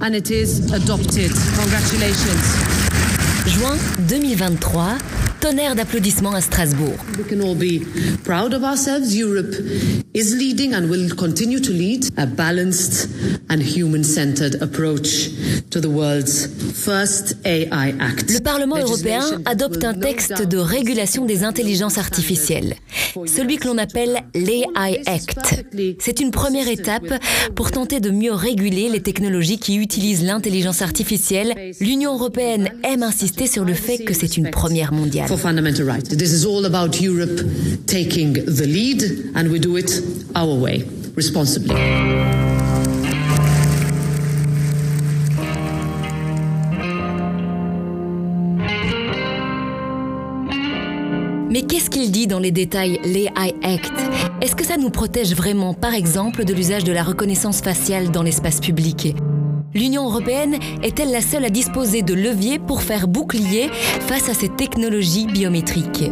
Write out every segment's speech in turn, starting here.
and it is adopted. Congratulations. Juin 2023, tonnerre d'applaudissements à Strasbourg. We can all be proud of ourselves. Europe is leading and will continue to lead a balanced and human-centered approach to the world's first AI Act. Le Parlement européen adopte un texte de régulation des intelligences artificielles, celui que l'on appelle l'AI Act. C'est une première étape pour tenter de mieux réguler les technologies qui utilisent l'intelligence artificielle. L'Union européenne aime insister sur le fait que c'est une première mondiale. Fundamental rights. This is all about Europe taking the lead, and we do it our way, responsibly. Mais qu'est-ce qu'il dit dans les détails l'AI Act? Est-ce que ça nous protège vraiment, par exemple, de l'usage de la reconnaissance faciale dans l'espace public? L'Union européenne est-elle la seule à disposer de leviers pour faire bouclier face à ces technologies biométriques?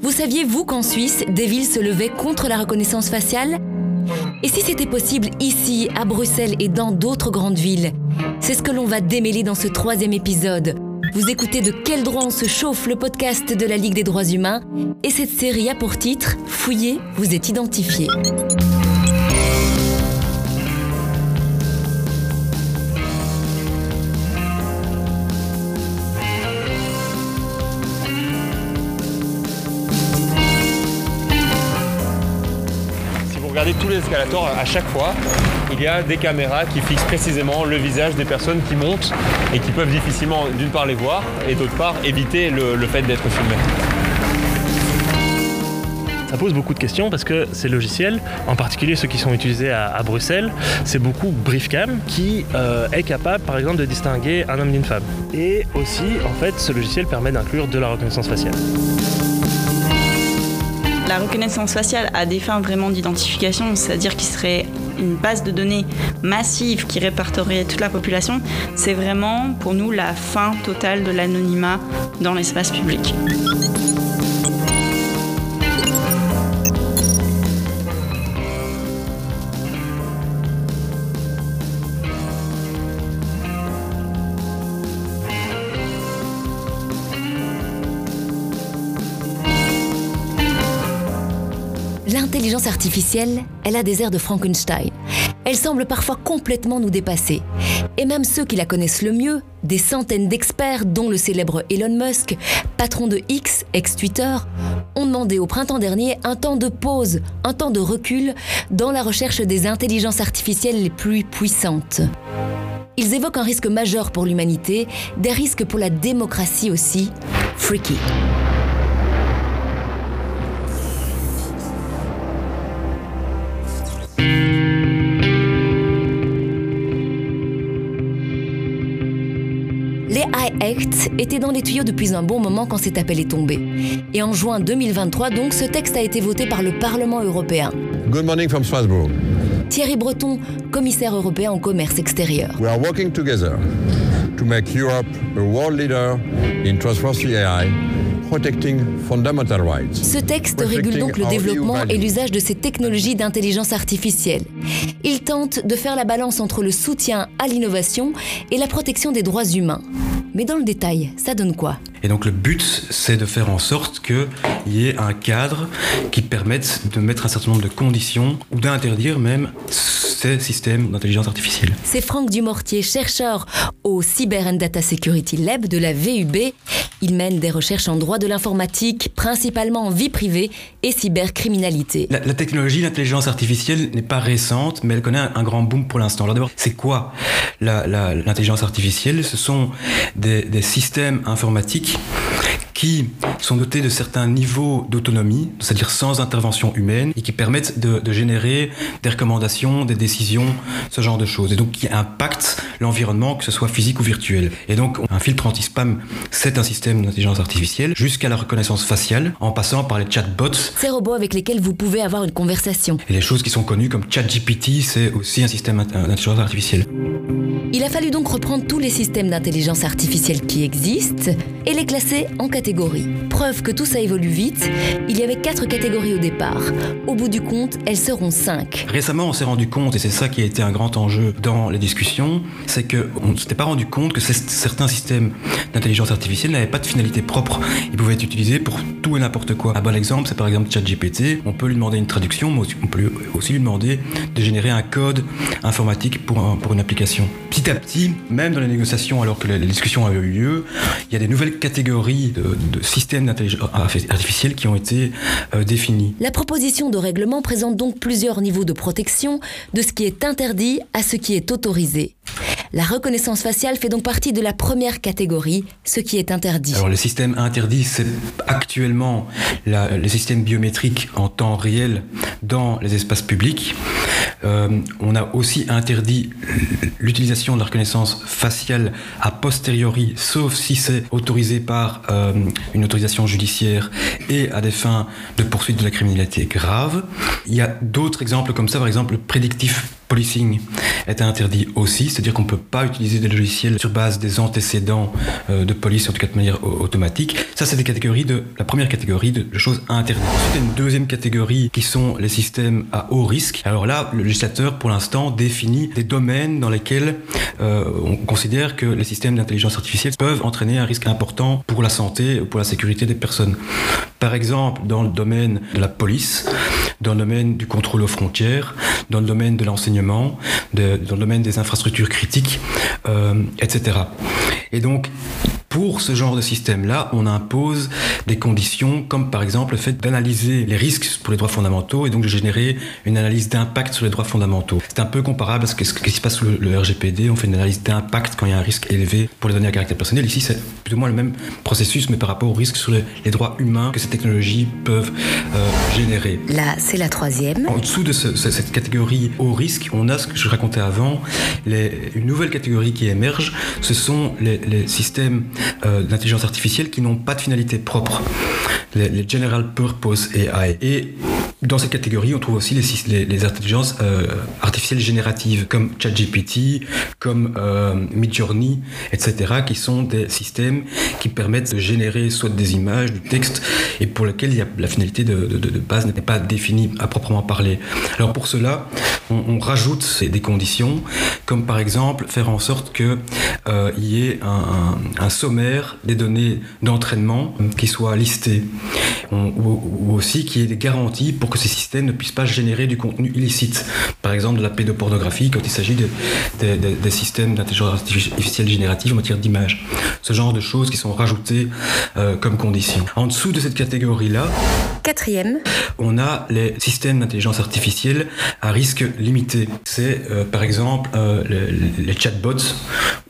Vous saviez, vous, qu'en Suisse, des villes se levaient contre la reconnaissance faciale? Et si c'était possible ici, à Bruxelles et dans d'autres grandes villes? C'est ce que l'on va démêler dans ce troisième épisode. Vous écoutez De quel droit on se chauffe, le podcast de la Ligue des droits humains? Et cette série a pour titre Fouillez, vous êtes identifié. Tous les escalators, à chaque fois, il y a des caméras qui fixent précisément le visage des personnes qui montent et qui peuvent difficilement, d'une part, les voir et d'autre part, éviter le, fait d'être filmés. Ça pose beaucoup de questions parce que ces logiciels, en particulier ceux qui sont utilisés à, à Bruxelles, c'est beaucoup Briefcam qui euh, est capable par exemple de distinguer un homme d'une femme. Et aussi, en fait, ce logiciel permet d'inclure de la reconnaissance faciale. La reconnaissance faciale a des fins vraiment d'identification, c'est-à-dire qu'il serait une base de données massive qui répertorierait toute la population. C'est vraiment pour nous la fin totale de l'anonymat dans l'espace public. L'intelligence artificielle, elle a des airs de Frankenstein. Elle semble parfois complètement nous dépasser. Et même ceux qui la connaissent le mieux, des centaines d'experts, dont le célèbre Elon Musk, patron de X, ex-Twitter, ont demandé au printemps dernier un temps de pause, un temps de recul dans la recherche des intelligences artificielles les plus puissantes. Ils évoquent un risque majeur pour l'humanité, des risques pour la démocratie aussi. Freaky. Était dans les tuyaux depuis un bon moment quand cet appel est tombé. Et en juin 2023, donc, ce texte a été voté par le Parlement européen. Good morning from Strasbourg. Thierry Breton, commissaire européen au commerce extérieur. We are working together to make Europe a world leader in trustworthy AI, protecting fundamental rights. Ce texte régule donc le développement et l'usage de ces technologies d'intelligence artificielle. Il tente de faire la balance entre le soutien à l'innovation et la protection des droits humains. Mais dans le détail, ça donne quoi Et donc le but, c'est de faire en sorte qu'il y ait un cadre qui permette de mettre un certain nombre de conditions ou d'interdire même ces systèmes d'intelligence artificielle. C'est Franck Dumortier, chercheur au Cyber and Data Security Lab de la VUB. Il mène des recherches en droit de l'informatique, principalement en vie privée et cybercriminalité. La, la technologie, l'intelligence artificielle n'est pas récente, mais elle connaît un, un grand boom pour l'instant. Alors d'abord, c'est quoi l'intelligence artificielle? Ce sont des, des systèmes informatiques qui sont dotés de certains niveaux d'autonomie, c'est-à-dire sans intervention humaine, et qui permettent de, de, générer des recommandations, des décisions, ce genre de choses, et donc qui impactent l'environnement, que ce soit physique ou virtuel. Et donc un filtre anti-spam, c'est un système d'intelligence artificielle, jusqu'à la reconnaissance faciale, en passant par les chatbots. Ces robots avec lesquels vous pouvez avoir une conversation. Et les choses qui sont connues comme ChatGPT, c'est aussi un système d'intelligence artificielle. Il a fallu donc reprendre tous les systèmes d'intelligence artificielle qui existent, et les classer en catégories. Preuve que tout ça évolue vite, il y avait quatre catégories au départ. Au bout du compte, elles seront cinq. Récemment, on s'est rendu compte, et c'est ça qui a été un grand enjeu dans les discussions, c'est qu'on ne s'était pas rendu compte que certains systèmes d'intelligence artificielle n'avaient pas de finalité propre. Ils pouvaient être utilisés pour tout et n'importe quoi. Un bon exemple, c'est par exemple ChatGPT. On peut lui demander une traduction, mais on peut aussi lui demander de générer un code informatique pour, pour une application. Petit à petit, même dans les négociations, alors que les, discussions avaient eu lieu, il y a des nouvelles catégories de, systèmes d'intelligence artificielle qui ont été euh, définies. La proposition de règlement présente donc plusieurs niveaux de protection, de ce qui est interdit à ce qui est autorisé. La reconnaissance faciale fait donc partie de la première catégorie, ce qui est interdit. Alors le système interdit, c'est actuellement les systèmes biométriques en temps réel dans les espaces publics. Euh, on a aussi interdit l'utilisation de la reconnaissance faciale a posteriori, sauf si c'est autorisé par euh, une autorisation judiciaire et à des fins de poursuite de la criminalité grave. Il y a d'autres exemples comme ça, par exemple le prédictif policing est interdit aussi, c'est-à-dire qu'on ne peut pas utiliser des logiciels sur base des antécédents euh, de police, en tout cas de manière automatique. Ça, c'est la première catégorie de, choses interdites. Ensuite, il y a une deuxième catégorie qui sont les systèmes à haut risque. Alors là, le législateur, pour l'instant, définit des domaines dans lesquels euh, on considère que les systèmes d'intelligence artificielle peuvent entraîner un risque important pour la santé, ou pour la sécurité des personnes. Par exemple, dans le domaine de la police, dans le domaine du contrôle aux frontières, dans le domaine de l'enseignement, dans le domaine des infrastructures critiques, euh, etc. Et donc, pour ce genre de système-là, on impose des conditions comme par exemple le fait d'analyser les risques pour les droits fondamentaux et donc de générer une analyse d'impact sur les droits fondamentaux. C'est un peu comparable à ce, qui se passe sous le, RGPD. On fait une analyse d'impact quand il y a un risque élevé pour les données à caractère personnel. Ici, c'est plus ou moins le même processus, mais par rapport aux risques sur les, droits humains que ces technologies peuvent euh, générer. Là, c'est la troisième. En dessous de cette catégorie haut risque, on a ce que je racontais avant, les, une nouvelle catégorie qui émerge. Ce sont les, les systèmes euh, d'intelligence artificielle qui n'ont pas de finalité propre, les, General Purpose AI. Et dans cette catégorie, on trouve aussi les, les, intelligences euh, artificielles génératives comme ChatGPT, comme euh, Midjourney, etc., qui sont des systèmes qui permettent de générer soit des images, du texte, et pour lesquels la finalité de, base n'est pas définie à proprement parler. Alors pour cela, on, rajoute des conditions, comme par exemple faire en sorte qu'il euh, y ait un, un, sommaire des données d'entraînement qui soit listé, ou, aussi qu'il y ait des garanties pour que ces systèmes ne puissent pas générer du contenu illicite. Par exemple, de la pédopornographie quand il s'agit de, des systèmes d'intelligence artificielle générative en matière d'image. Ce genre de choses qui sont rajoutées euh, comme conditions. En dessous de cette catégorie-là, quatrième, on a les systèmes d'intelligence artificielle à risque limité. C'est euh, par exemple euh, les, chatbots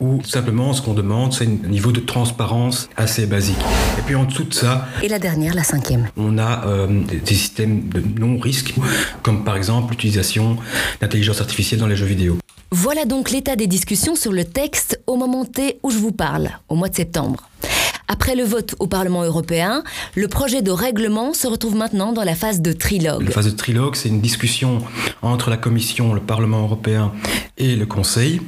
ou simplement ce qu'on demande, c'est un niveau de transparence assez basique. Et puis en dessous de ça, et la dernière, la cinquième, on a des systèmes de non-risque, comme par exemple l'utilisation d'intelligence artificielle dans les jeux vidéo. Voilà donc l'état des discussions sur le texte au moment T où je vous parle, au mois de septembre. Après le vote au Parlement européen, le projet de règlement se retrouve maintenant dans la phase de trilogue. La phase de trilogue, c'est une discussion entre la Commission, le Parlement européen et le Conseil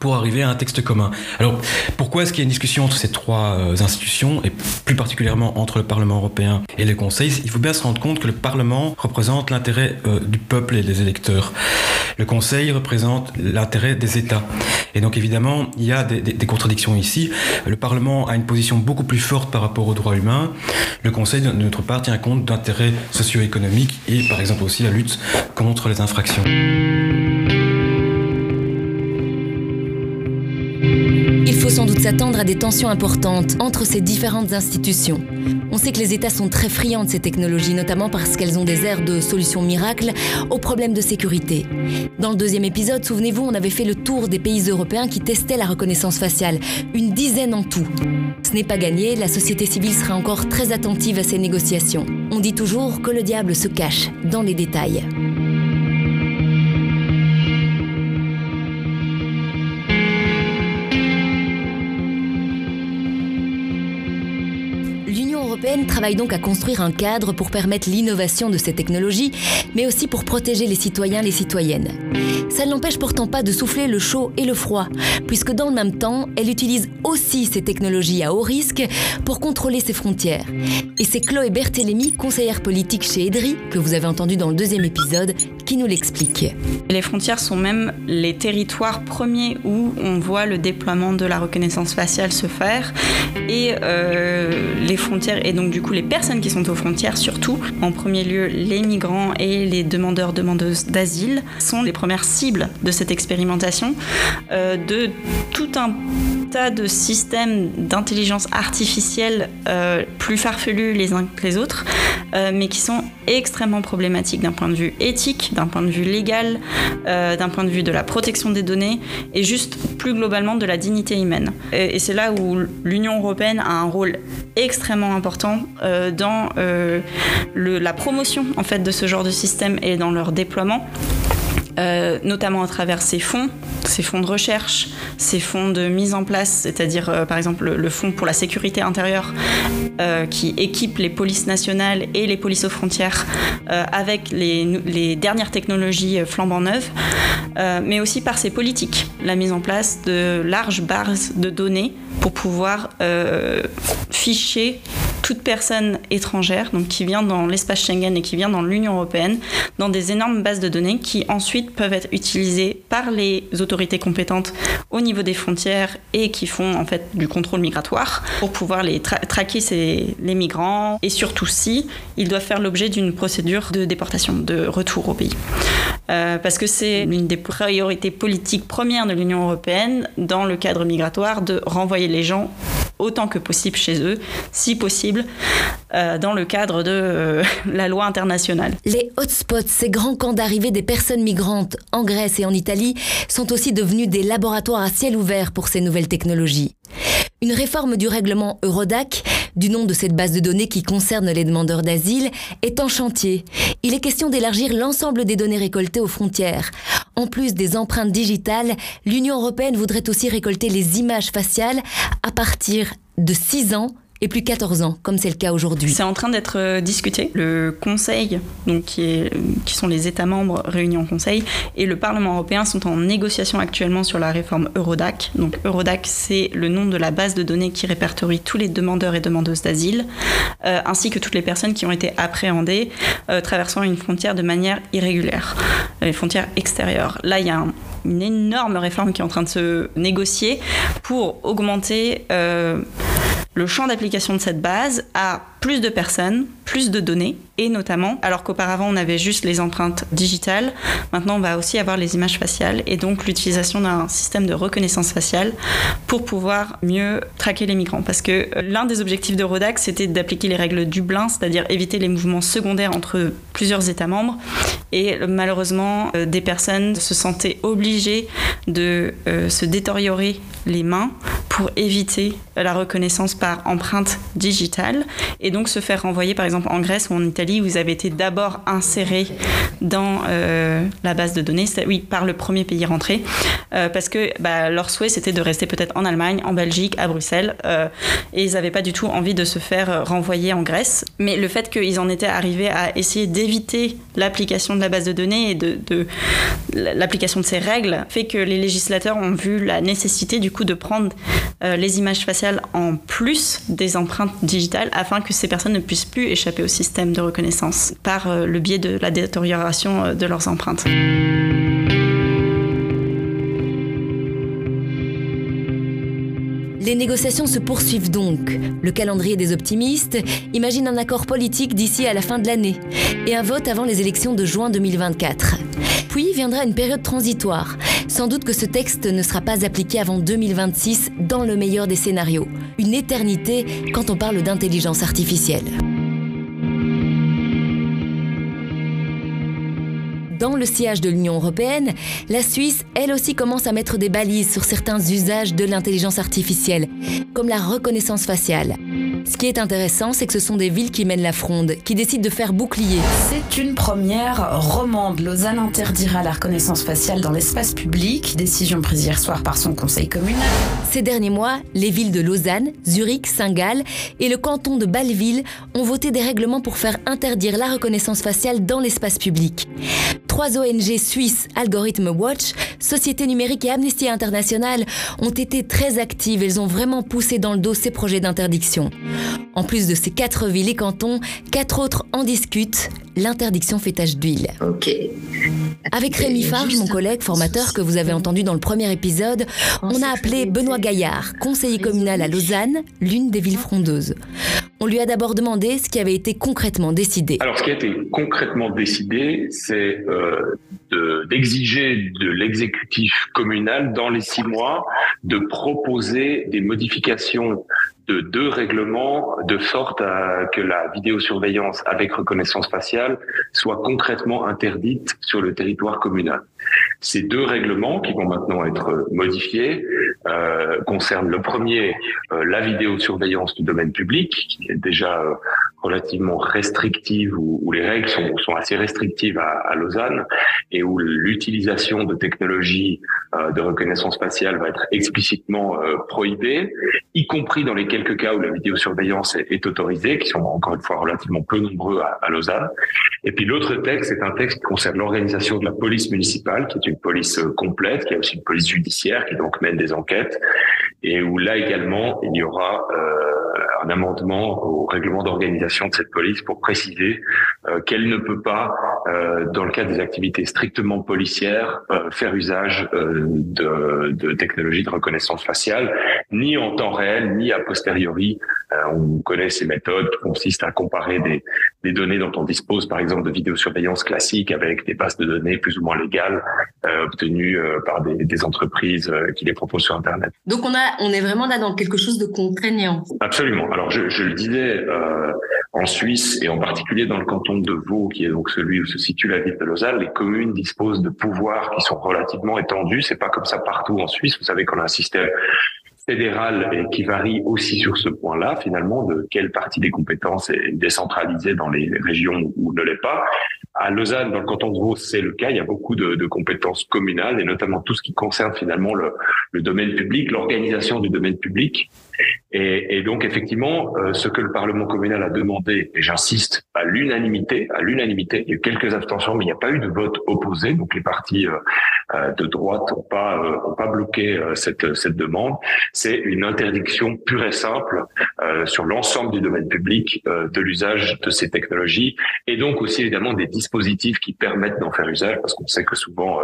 pour arriver à un texte commun. Alors, pourquoi est-ce qu'il y a une discussion entre ces trois euh, institutions, et plus particulièrement entre le Parlement européen et le Conseil? Il faut bien se rendre compte que le Parlement représente l'intérêt euh, du peuple et des électeurs. Le Conseil représente l'intérêt des États. Et donc, évidemment, il y a des, des, contradictions ici. Le Parlement a une position beaucoup plus forte par rapport aux droits humains. Le Conseil, de notre part, tient compte d'intérêts socio-économiques et, par exemple, aussi la lutte contre les infractions. Sans doute s'attendre à des tensions importantes entre ces différentes institutions. On sait que les États sont très friands de ces technologies, notamment parce qu'elles ont des airs de solutions miracles aux problèmes de sécurité. Dans le deuxième épisode, souvenez-vous, on avait fait le tour des pays européens qui testaient la reconnaissance faciale, une dizaine en tout. Ce n'est pas gagné, la société civile sera encore très attentive à ces négociations. On dit toujours que le diable se cache dans les détails. Travaille donc à construire un cadre pour permettre l'innovation de ces technologies, mais aussi pour protéger les citoyens, les citoyennes. Ça ne l'empêche pourtant pas de souffler le chaud et le froid, puisque dans le même temps, elle utilise aussi ces technologies à haut risque pour contrôler ses frontières. Et c'est Chloé Berthélémy, conseillère politique chez EDRI, que vous avez entendu dans le deuxième épisode, qui nous l'explique. Les frontières sont même les territoires premiers où on voit le déploiement de la reconnaissance faciale se faire. Et euh, les frontières, et donc du coup les personnes qui sont aux frontières surtout, en premier lieu les migrants et les demandeurs, demandeuses d'asile, sont les premières cibles de cette expérimentation, euh, de tout un tas de systèmes d'intelligence artificielle euh, plus farfelus les uns que les autres, euh, mais qui sont extrêmement problématiques d'un point de vue éthique, d'un point de vue légal, euh, d'un point de vue de la protection des données et juste plus globalement de la dignité humaine. Et, c'est là où l'Union européenne a un rôle extrêmement important dans la promotion en fait de ce genre de système et dans leur déploiement. Euh, notamment à travers ces fonds, ces fonds de recherche, ces fonds de mise en place, c'est-à-dire euh, par exemple le, fonds pour la sécurité intérieure euh, qui équipe les polices nationales et les polices aux frontières avec les, les, dernières technologies flambant neuves, mais aussi par ces politiques, la mise en place de larges bases de données pour pouvoir ficher toute personne étrangère, donc qui vient dans l'espace Schengen et qui vient dans l'Union européenne, dans des énormes bases de données qui ensuite peuvent être utilisées par les autorités compétentes au niveau des frontières et qui font en fait du contrôle migratoire pour pouvoir les tra traquer ces, les migrants et surtout si ils doivent faire l'objet d'une procédure de déportation, de retour au pays. Euh, parce que c'est l'une des priorités politiques premières de l'Union européenne dans le cadre migratoire de renvoyer les gens autant que possible chez eux, si possible, euh, dans le cadre de euh, la loi internationale. Les hotspots, ces grands camps d'arrivée des personnes migrantes en Grèce et en Italie, sont aussi devenus des laboratoires à ciel ouvert pour ces nouvelles technologies. Une réforme du règlement Eurodac, du nom de cette base de données qui concerne les demandeurs d'asile, est en chantier. Il est question d'élargir l'ensemble des données récoltées aux frontières. En plus des empreintes digitales, l'Union européenne voudrait aussi récolter les images faciales à partir de 6 ans et plus 14 ans, comme c'est le cas aujourd'hui. C'est en train d'être euh, discuté. Le Conseil, donc qui, est, qui, sont les États membres réunis en Conseil, et le Parlement européen sont en négociation actuellement sur la réforme Eurodac. Donc Eurodac, c'est le nom de la base de données qui répertorie tous les demandeurs et demandeuses d'asile, euh, ainsi que toutes les personnes qui ont été appréhendées euh, traversant une frontière de manière irrégulière, les frontières extérieures. Là, il y a un, une énorme réforme qui est en train de se négocier pour augmenter euh, le champ d'application de cette base à plus de personnes, plus de données, et notamment, alors qu'auparavant on avait juste les empreintes digitales, maintenant on va aussi avoir les images faciales et donc l'utilisation d'un système de reconnaissance faciale pour pouvoir mieux traquer les migrants. Parce que l'un des objectifs de Rodac, c'était d'appliquer les règles Dublin, c'est-à-dire éviter les mouvements secondaires entre plusieurs États membres. Et malheureusement, euh, des personnes se sentaient obligées de euh, se détériorer les mains pour éviter la reconnaissance par empreinte digitale et donc se faire renvoyer par exemple en Grèce ou en Italie où vous avez été d'abord inséré dans euh, la base de données, oui, par le premier pays rentré, euh, parce que bah, leur souhait c'était de rester peut-être en Allemagne, en Belgique, à Bruxelles, euh, et ils n'avaient pas du tout envie de se faire renvoyer en Grèce. Mais le fait qu'ils en étaient arrivés à essayer d'éviter l'application de la base de données et de, de l'application de ces règles fait que les législateurs ont vu la nécessité du coup de prendre les images faciales en plus des empreintes digitales afin que ces personnes ne puissent plus échapper au système de reconnaissance par euh, le biais de la détérioration euh, de leurs empreintes. Les négociations se poursuivent donc. Le calendrier des optimistes imagine un accord politique d'ici à la fin de l'année et un vote avant les élections de juin 2024. Puis viendra une période transitoire. Sans doute que ce texte ne sera pas appliqué avant 2026 dans le meilleur des scénarios. Une éternité quand on parle d'intelligence artificielle. Dans le sillage de l'Union européenne, la Suisse, elle aussi, commence à mettre des balises sur certains usages de l'intelligence artificielle, comme la reconnaissance faciale. Ce qui est intéressant, c'est que ce sont des villes qui mènent la fronde, qui décident de faire bouclier. C'est une première. Romande, Lausanne interdira la reconnaissance faciale dans l'espace public. Décision prise hier soir par son conseil communal. Ces derniers mois, les villes de Lausanne, Zurich, Saint-Gall et le canton de Bâle-Ville ont voté des règlements pour faire interdire la reconnaissance faciale dans l'espace public. Trois ONG suisses, Algorithm Watch, Société numérique et Amnesty International, ont été très actives. Elles ont vraiment poussé dans le dos ces projets d'interdiction. En plus de ces quatre villes et cantons, quatre autres en discutent. L'interdiction fait tache d'huile. Ok. Avec Rémi Farge, mon collègue formateur que vous avez entendu dans le premier épisode, on a appelé Benoît Gaillard, conseiller communal à Lausanne, l'une des villes frondeuses. On lui a d'abord demandé ce qui avait été concrètement décidé. Alors, ce qui a été concrètement décidé, c'est euh, d'exiger de, l'exécutif communal, dans les six mois, de proposer des modifications de deux règlements de sorte que la vidéosurveillance avec reconnaissance faciale soit concrètement interdite sur le territoire communal. Ces deux règlements qui vont maintenant être modifiés euh, concernent le premier euh, la vidéosurveillance du domaine public qui est déjà euh, relativement restrictive où, les règles sont, assez restrictives à, Lausanne et où l'utilisation de technologies euh, de reconnaissance faciale va être explicitement euh, prohibée, y compris dans les quelques cas où la vidéosurveillance est, est autorisée, qui sont encore une fois relativement peu nombreux à, à Lausanne. Et puis l'autre texte est un texte qui concerne l'organisation de la police municipale, qui est une police euh, complète, qui est aussi une police judiciaire, qui donc mène des enquêtes, et où là également il y aura euh, un amendement au règlement d'organisation de cette police pour préciser euh, qu'elle ne peut pas, euh, dans le cadre des activités strictement policières, euh, faire usage de, de technologies de reconnaissance faciale, ni en temps réel, ni a posteriori. on connaît ces méthodes qui consistent à comparer des, des données dont on dispose, par exemple, de vidéosurveillance classique avec des bases de données plus ou moins légales obtenues par des, des entreprises qui les proposent sur Internet. Donc on a, on est vraiment là dans quelque chose de contraignant. Absolument. Alors je, je le disais, euh, en Suisse et en particulier dans le canton de Vaud, qui est donc celui où se situe la ville de Lausanne, les communes disposent de pouvoirs qui sont relativement étendus. C'est pas comme ça partout en Suisse. Vous savez qu'on a un système fédéral et qui varie aussi sur ce point-là, finalement, de quelle partie des compétences est décentralisée dans les régions où ne l'est pas. À Lausanne, dans le canton de Vaud, c'est le cas. Il y a beaucoup de, de, compétences communales et notamment tout ce qui concerne finalement le, le domaine public, l'organisation du domaine public. Et, et donc effectivement, euh, ce que le Parlement communal a demandé, et j'insiste, à l'unanimité, à l'unanimité, il y a eu quelques abstentions, mais il n'y a pas eu de vote opposé. Donc les partis euh, euh de droite n'ont pas ont pas bloqué euh, cette cette demande. C'est une interdiction pure et simple sur l'ensemble du domaine public de l'usage de ces technologies, et donc aussi évidemment des dispositifs qui permettent d'en faire usage, parce qu'on sait que souvent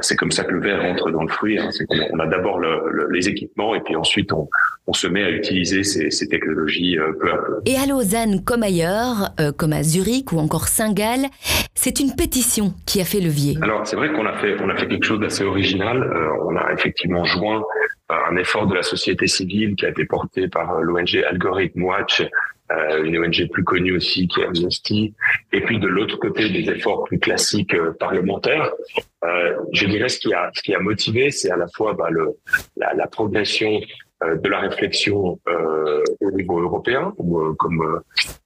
c'est comme ça que le verre rentre dans le fruit. Hein, c'est qu'on a d'abord le, les équipements et puis ensuite on on se met à utiliser ces, ces technologies euh, peu à peu. Et à Lausanne comme ailleurs, euh, comme à Zurich ou encore Saint-Gall, c'est une pétition qui a fait levier. Alors c'est vrai qu'on a fait on a fait quelque chose d'assez original. Euh, on a effectivement joint un effort de la société civile qui a été porté par l'ONG Algorithm Watch euh, une ONG plus connue aussi qui est Amnesty, et puis de l'autre côté des efforts plus classiques euh, parlementaires. Euh, je dirais ce qui a ce qui a motivé, c'est à la fois bah, le, la, la progression de la réflexion euh, au niveau européen, ou euh, comme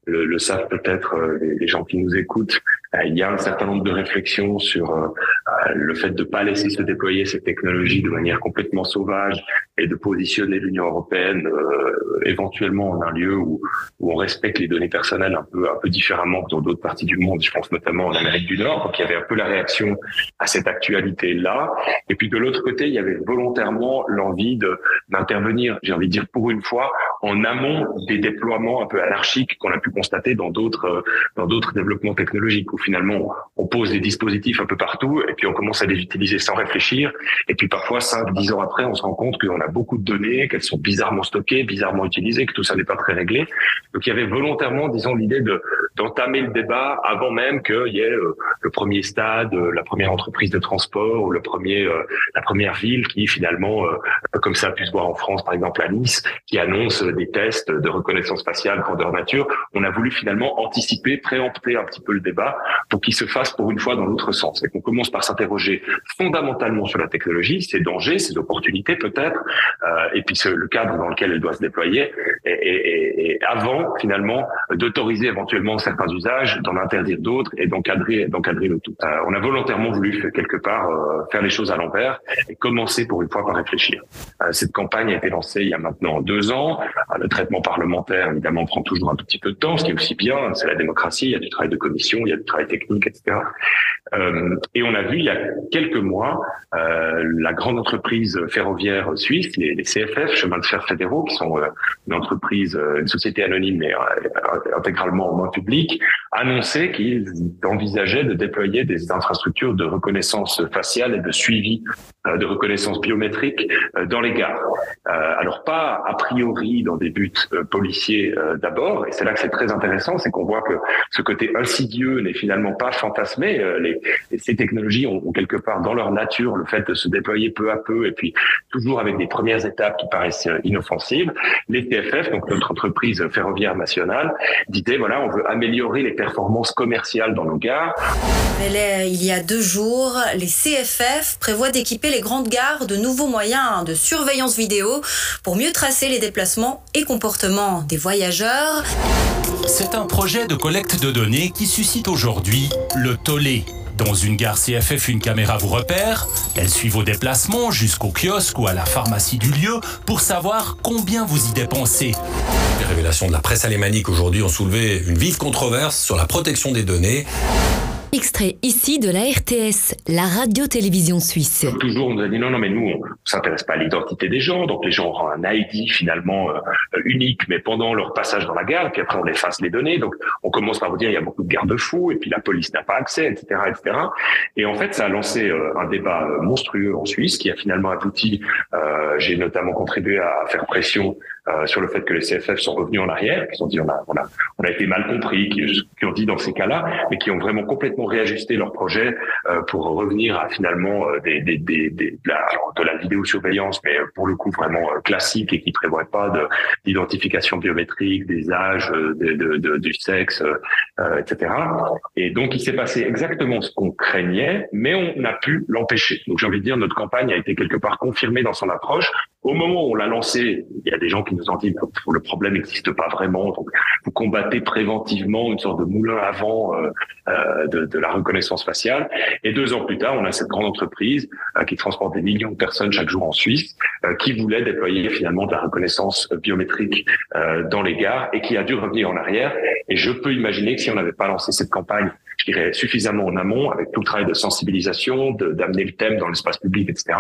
le, le, savent peut-être les, gens qui nous écoutent, il y a un certain nombre de réflexions sur le fait de ne pas laisser se déployer ces technologies de manière complètement sauvage et de positionner l'Union européenne éventuellement en un lieu où, où on respecte les données personnelles un peu un peu différemment que dans d'autres parties du monde. Je pense notamment en Amérique du Nord. Donc il y avait un peu la réaction à cette actualité là. Et puis de l'autre côté, il y avait volontairement l'envie d'intervenir j'ai envie de dire pour une fois, en amont des déploiements un peu anarchiques qu'on a pu constater dans d'autres euh, dans d'autres développements technologiques où finalement on pose des dispositifs un peu partout et puis on commence à les utiliser sans réfléchir et puis parfois cinq, dix ans après, on se rend compte qu'on a beaucoup de données, qu'elles sont bizarrement stockées, bizarrement utilisées, que tout ça n'est pas très réglé. Donc il y avait volontairement, disons, l'idée de d'entamer le débat avant même qu'il y ait le premier stade, la première entreprise de transport ou le premier, la première ville qui finalement, comme ça a pu se voir en France par exemple à Nice, qui annonce des tests de reconnaissance faciale grandeur nature. A voulu finalement anticiper, préempter un petit peu le débat pour qu'il se fasse pour une fois dans l'autre sens et qu'on commence par s'interroger fondamentalement sur la technologie, ses dangers, ses opportunités peut-être, euh, et puis le cadre dans lequel elle doit se déployer, et, et, et avant finalement d'autoriser éventuellement certains usages, d'en interdire d'autres et d'encadrer d'encadrer le tout. Euh, on a volontairement voulu quelque part euh, faire les choses à l'envers et commencer pour une fois par réfléchir. Euh, cette campagne a été lancée il y a maintenant deux ans. Euh, le traitement parlementaire évidemment prend toujours un tout petit peu de temps, ce qui est aussi bien. C'est la démocratie. Il y a du travail de commission, il y a du travail technique, etc. Euh, et on a vu il y a quelques mois euh, la grande entreprise ferroviaire suisse, les, CFF, Chemins de fer fédéraux, qui sont euh, une entreprise, une société anonyme mais intégralement en moins public, annoncer qu'ils envisageaient de déployer des infrastructures de reconnaissance faciale et de suivi de reconnaissance biométrique dans les gares. alors pas a priori dans des buts policiers d'abord, et c'est là que c'est très intéressant, c'est qu'on voit que ce côté insidieux n'est finalement pas fantasmé. Les, ces technologies ont, quelque part dans leur nature le fait de se déployer peu à peu et puis toujours avec des premières étapes qui paraissent inoffensives. Les TFF, donc notre entreprise ferroviaire nationale, disait voilà, on veut améliorer les performances commerciales dans nos gares. Il y a deux jours, les CFF prévoient d'équiper les grandes gares de nouveaux moyens de surveillance vidéo pour mieux tracer les déplacements et comportements des voyageurs. C'est un projet de collecte de données qui suscite aujourd'hui le tollé. Dans une gare CFF, une caméra vous repère, elle suit vos déplacements jusqu'au kiosque ou à la pharmacie du lieu pour savoir combien vous y dépensez. Les révélations de la presse alémanique aujourd'hui ont soulevé une vive controverse sur la protection des données. Extrait ici de la RTS, la radio-télévision suisse. Toujours, on nous a dit non, non, mais nous, on s'intéresse pas à l'identité des gens, donc les gens auront un ID finalement euh, unique, mais pendant leur passage dans la gare, puis après on efface les données. Donc on commence par vous dire il y a beaucoup de garde-fous, et puis la police n'a pas accès, etc., etc. Et en fait, ça a lancé euh, un débat euh, monstrueux en Suisse qui a finalement abouti. Euh, J'ai notamment contribué à faire pression euh, sur le fait que les CFF sont revenus en arrière, qu'ils ont dit on a, on a, on a été mal compris, qui, qui ont dit dans ces cas-là, mais qui ont vraiment complètement réajusté leur projet euh, pour revenir à finalement euh, des, des, des, de, la, de la vidéosurveillance, mais pour le coup vraiment euh, classique et qui prévoit pas d'identification biométrique des âges, de, de du sexe, euh, etc. Et donc il s'est passé exactement ce qu'on craignait, mais on a pu l'empêcher. Donc j'ai envie de dire notre campagne a été quelque part confirmée dans son approche. Au moment où on l'a lancé, il y a des gens qui nous ont dit que le problème n'existe pas vraiment. Donc, vous combattez préventivement une sorte de moulin à vent euh, euh, de, de, la reconnaissance faciale. Et deux ans plus tard, on a cette grande entreprise euh, qui transporte des millions de personnes chaque jour en Suisse, euh, qui voulait déployer finalement de la reconnaissance biométrique euh, dans les gares et qui a dû revenir en arrière. Et je peux imaginer que si on n'avait pas lancé cette campagne je dirais, suffisamment en amont, avec tout le travail de sensibilisation, d'amener le thème dans l'espace public, etc.,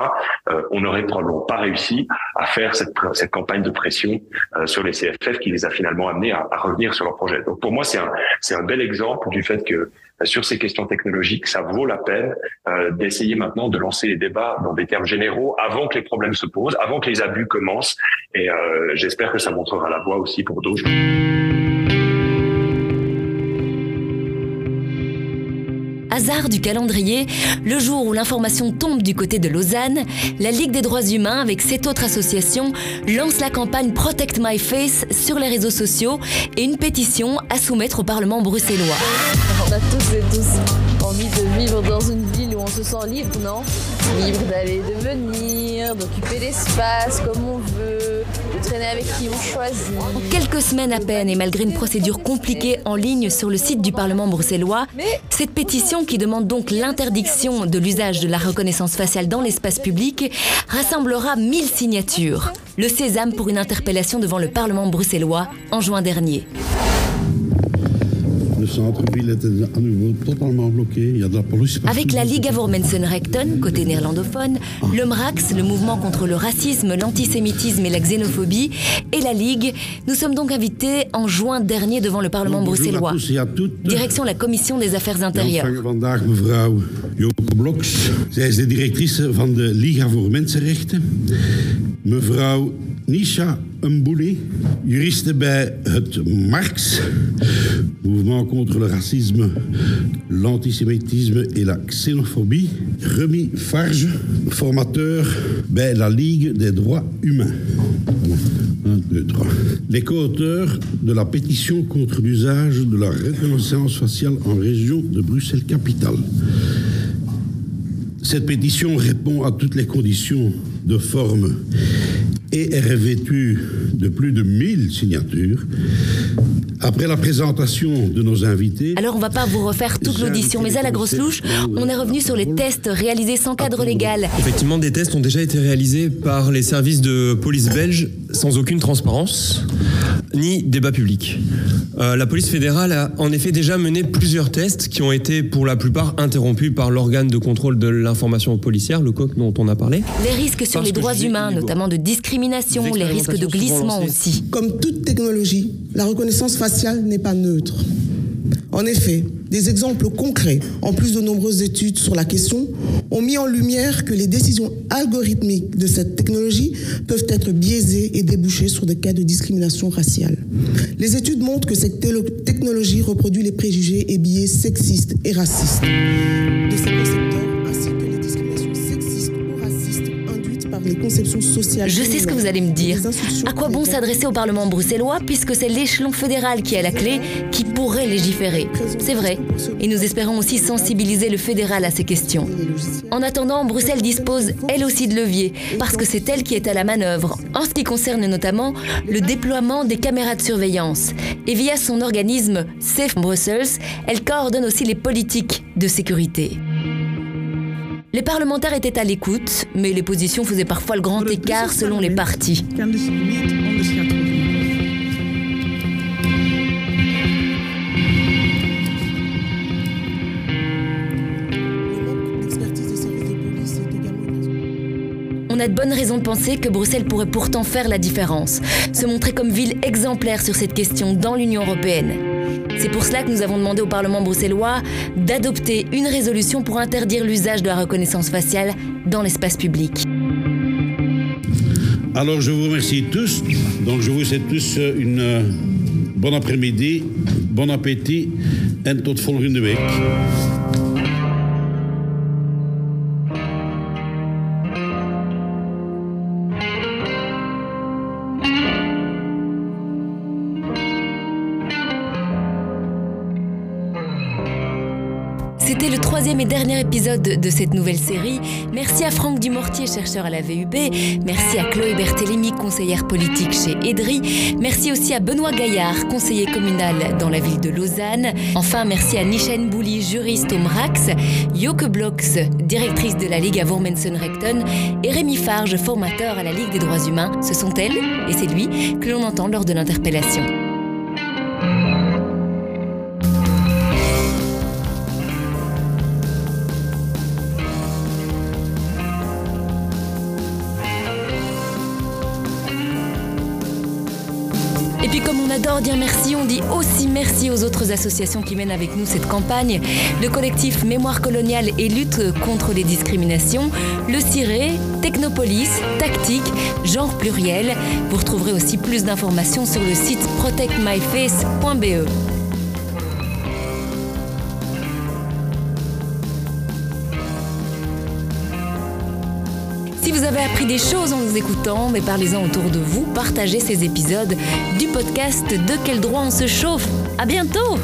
euh, on n'aurait probablement pas réussi à faire cette, cette campagne de pression euh, sur les CFF qui les a finalement amenés à, à revenir sur leur projet. Donc pour moi, c'est un, un bel exemple du fait que euh, sur ces questions technologiques, ça vaut la peine euh, d'essayer maintenant de lancer les débats dans des termes généraux avant que les problèmes se posent, avant que les abus commencent. Et euh, j'espère que ça montrera la voie aussi pour d'autres. Hasard du calendrier, le jour où l'information tombe du côté de Lausanne, la Ligue des droits humains, avec sept autres associations, lance la campagne Protect My Face sur les réseaux sociaux et une pétition à soumettre au Parlement bruxellois. On a tous et tous envie de vivre dans une ville où on se sent libre, non? Libre d'aller et de venir, d'occuper l'espace comme on traîner avec qui on choisit. En quelques semaines à peine et malgré une procédure compliquée en ligne sur le site du Parlement bruxellois, cette pétition qui demande donc l'interdiction de l'usage de la reconnaissance faciale dans l'espace public rassemblera 1000 signatures. Le sésame pour une interpellation devant le Parlement bruxellois en juin dernier. Le centre-ville est à nouveau totalement bloqué. Il y a de la police. Avec la Liga voor Mensenrechten, côté néerlandophone, le MRAX, le mouvement contre le racisme, l'antisémitisme et la xénophobie, et la Ligue, nous sommes donc invités en juin dernier devant le Parlement bruxellois. Direction la Commission des Affaires intérieures. vandaag mevrouw Joke Bloks. Zij is de directrice van de Liga voor Mensenrechten. Mevrouw Nisha Mbouli, juriste bij Marx, Mouvement contre le racisme, l'antisémitisme et la xénophobie. Remy Farge, formateur bij la Ligue des droits humains. Les co-auteurs de la pétition contre l'usage de la reconnaissance faciale en région de Bruxelles-Capitale. Cette pétition répond à toutes les conditions de forme et est revêtue de plus de 1000 signatures. Après la présentation de nos invités... Alors on va pas vous refaire toute l'audition, mais à la grosse louche, on est revenu sur les tests réalisés sans cadre légal. Effectivement, des tests ont déjà été réalisés par les services de police belges sans aucune transparence ni débat public. Euh, la police fédérale a en effet déjà mené plusieurs tests qui ont été pour la plupart interrompus par l'organe de contrôle de l'information policière, le COC dont on a parlé. Les risques sur Parce les droits humains, notamment de discrimination, les risques de glissement aussi. Comme toute technologie, la reconnaissance faciale n'est pas neutre. En effet, des exemples concrets, en plus de nombreuses études sur la question, ont mis en lumière que les décisions algorithmiques de cette technologie peuvent être biaisées et déboucher sur des cas de discrimination raciale. Les études montrent que cette technologie reproduit les préjugés et biais sexistes et racistes Je sais ce que vous allez me dire. À quoi bon s'adresser au Parlement bruxellois puisque c'est l'échelon fédéral qui a la clé, qui pourrait légiférer? C'est vrai. Et nous espérons aussi sensibiliser le fédéral à ces questions. En attendant, Bruxelles dispose elle aussi de leviers, parce que c'est elle qui est à la manœuvre, en ce qui concerne notamment le déploiement des caméras de surveillance. Et via son organisme Safe Brussels, elle coordonne aussi les politiques de sécurité. Les parlementaires étaient à l'écoute, mais les positions faisaient parfois le grand écart selon les partis. On a de bonnes raisons de penser que Bruxelles pourrait pourtant faire la différence, se montrer comme ville exemplaire sur cette question dans l'Union européenne. C'est pour cela que nous avons demandé au Parlement bruxellois d'adopter une résolution pour interdire l'usage de la reconnaissance faciale dans l'espace public. Alors je vous remercie tous. Donc je vous souhaite tous une euh, bonne après-midi, bon appétit en tot volgende week. Troisième et dernier épisode de cette nouvelle série. Merci à Franck Dumortier, chercheur à la VUB. Merci à Chloé Berthélémy, conseillère politique chez EDRI. Merci aussi à Benoît Gaillard, conseiller communal dans la ville de Lausanne. Enfin, merci à Nishen Bouli, juriste au MRAX, Joke Bloks, directrice de la Ligue à Vormensen-Recton, et Rémi Farge, formateur à la Ligue des droits humains. Ce sont elles, et c'est lui, que l'on entend lors de l'interpellation. Puis comme on adore dire merci, on dit aussi merci aux autres associations qui mènent avec nous cette campagne. Le collectif Mémoire coloniale et lutte contre les discriminations, le CIRE, Technopolis, Tactique, Genre pluriel. Vous retrouverez aussi plus d'informations sur le site protectmyface.be. Si vous avez appris des choses en nous écoutant, mais parlez-en autour de vous, partagez ces épisodes du podcast De quel droit on se chauffe. À bientôt!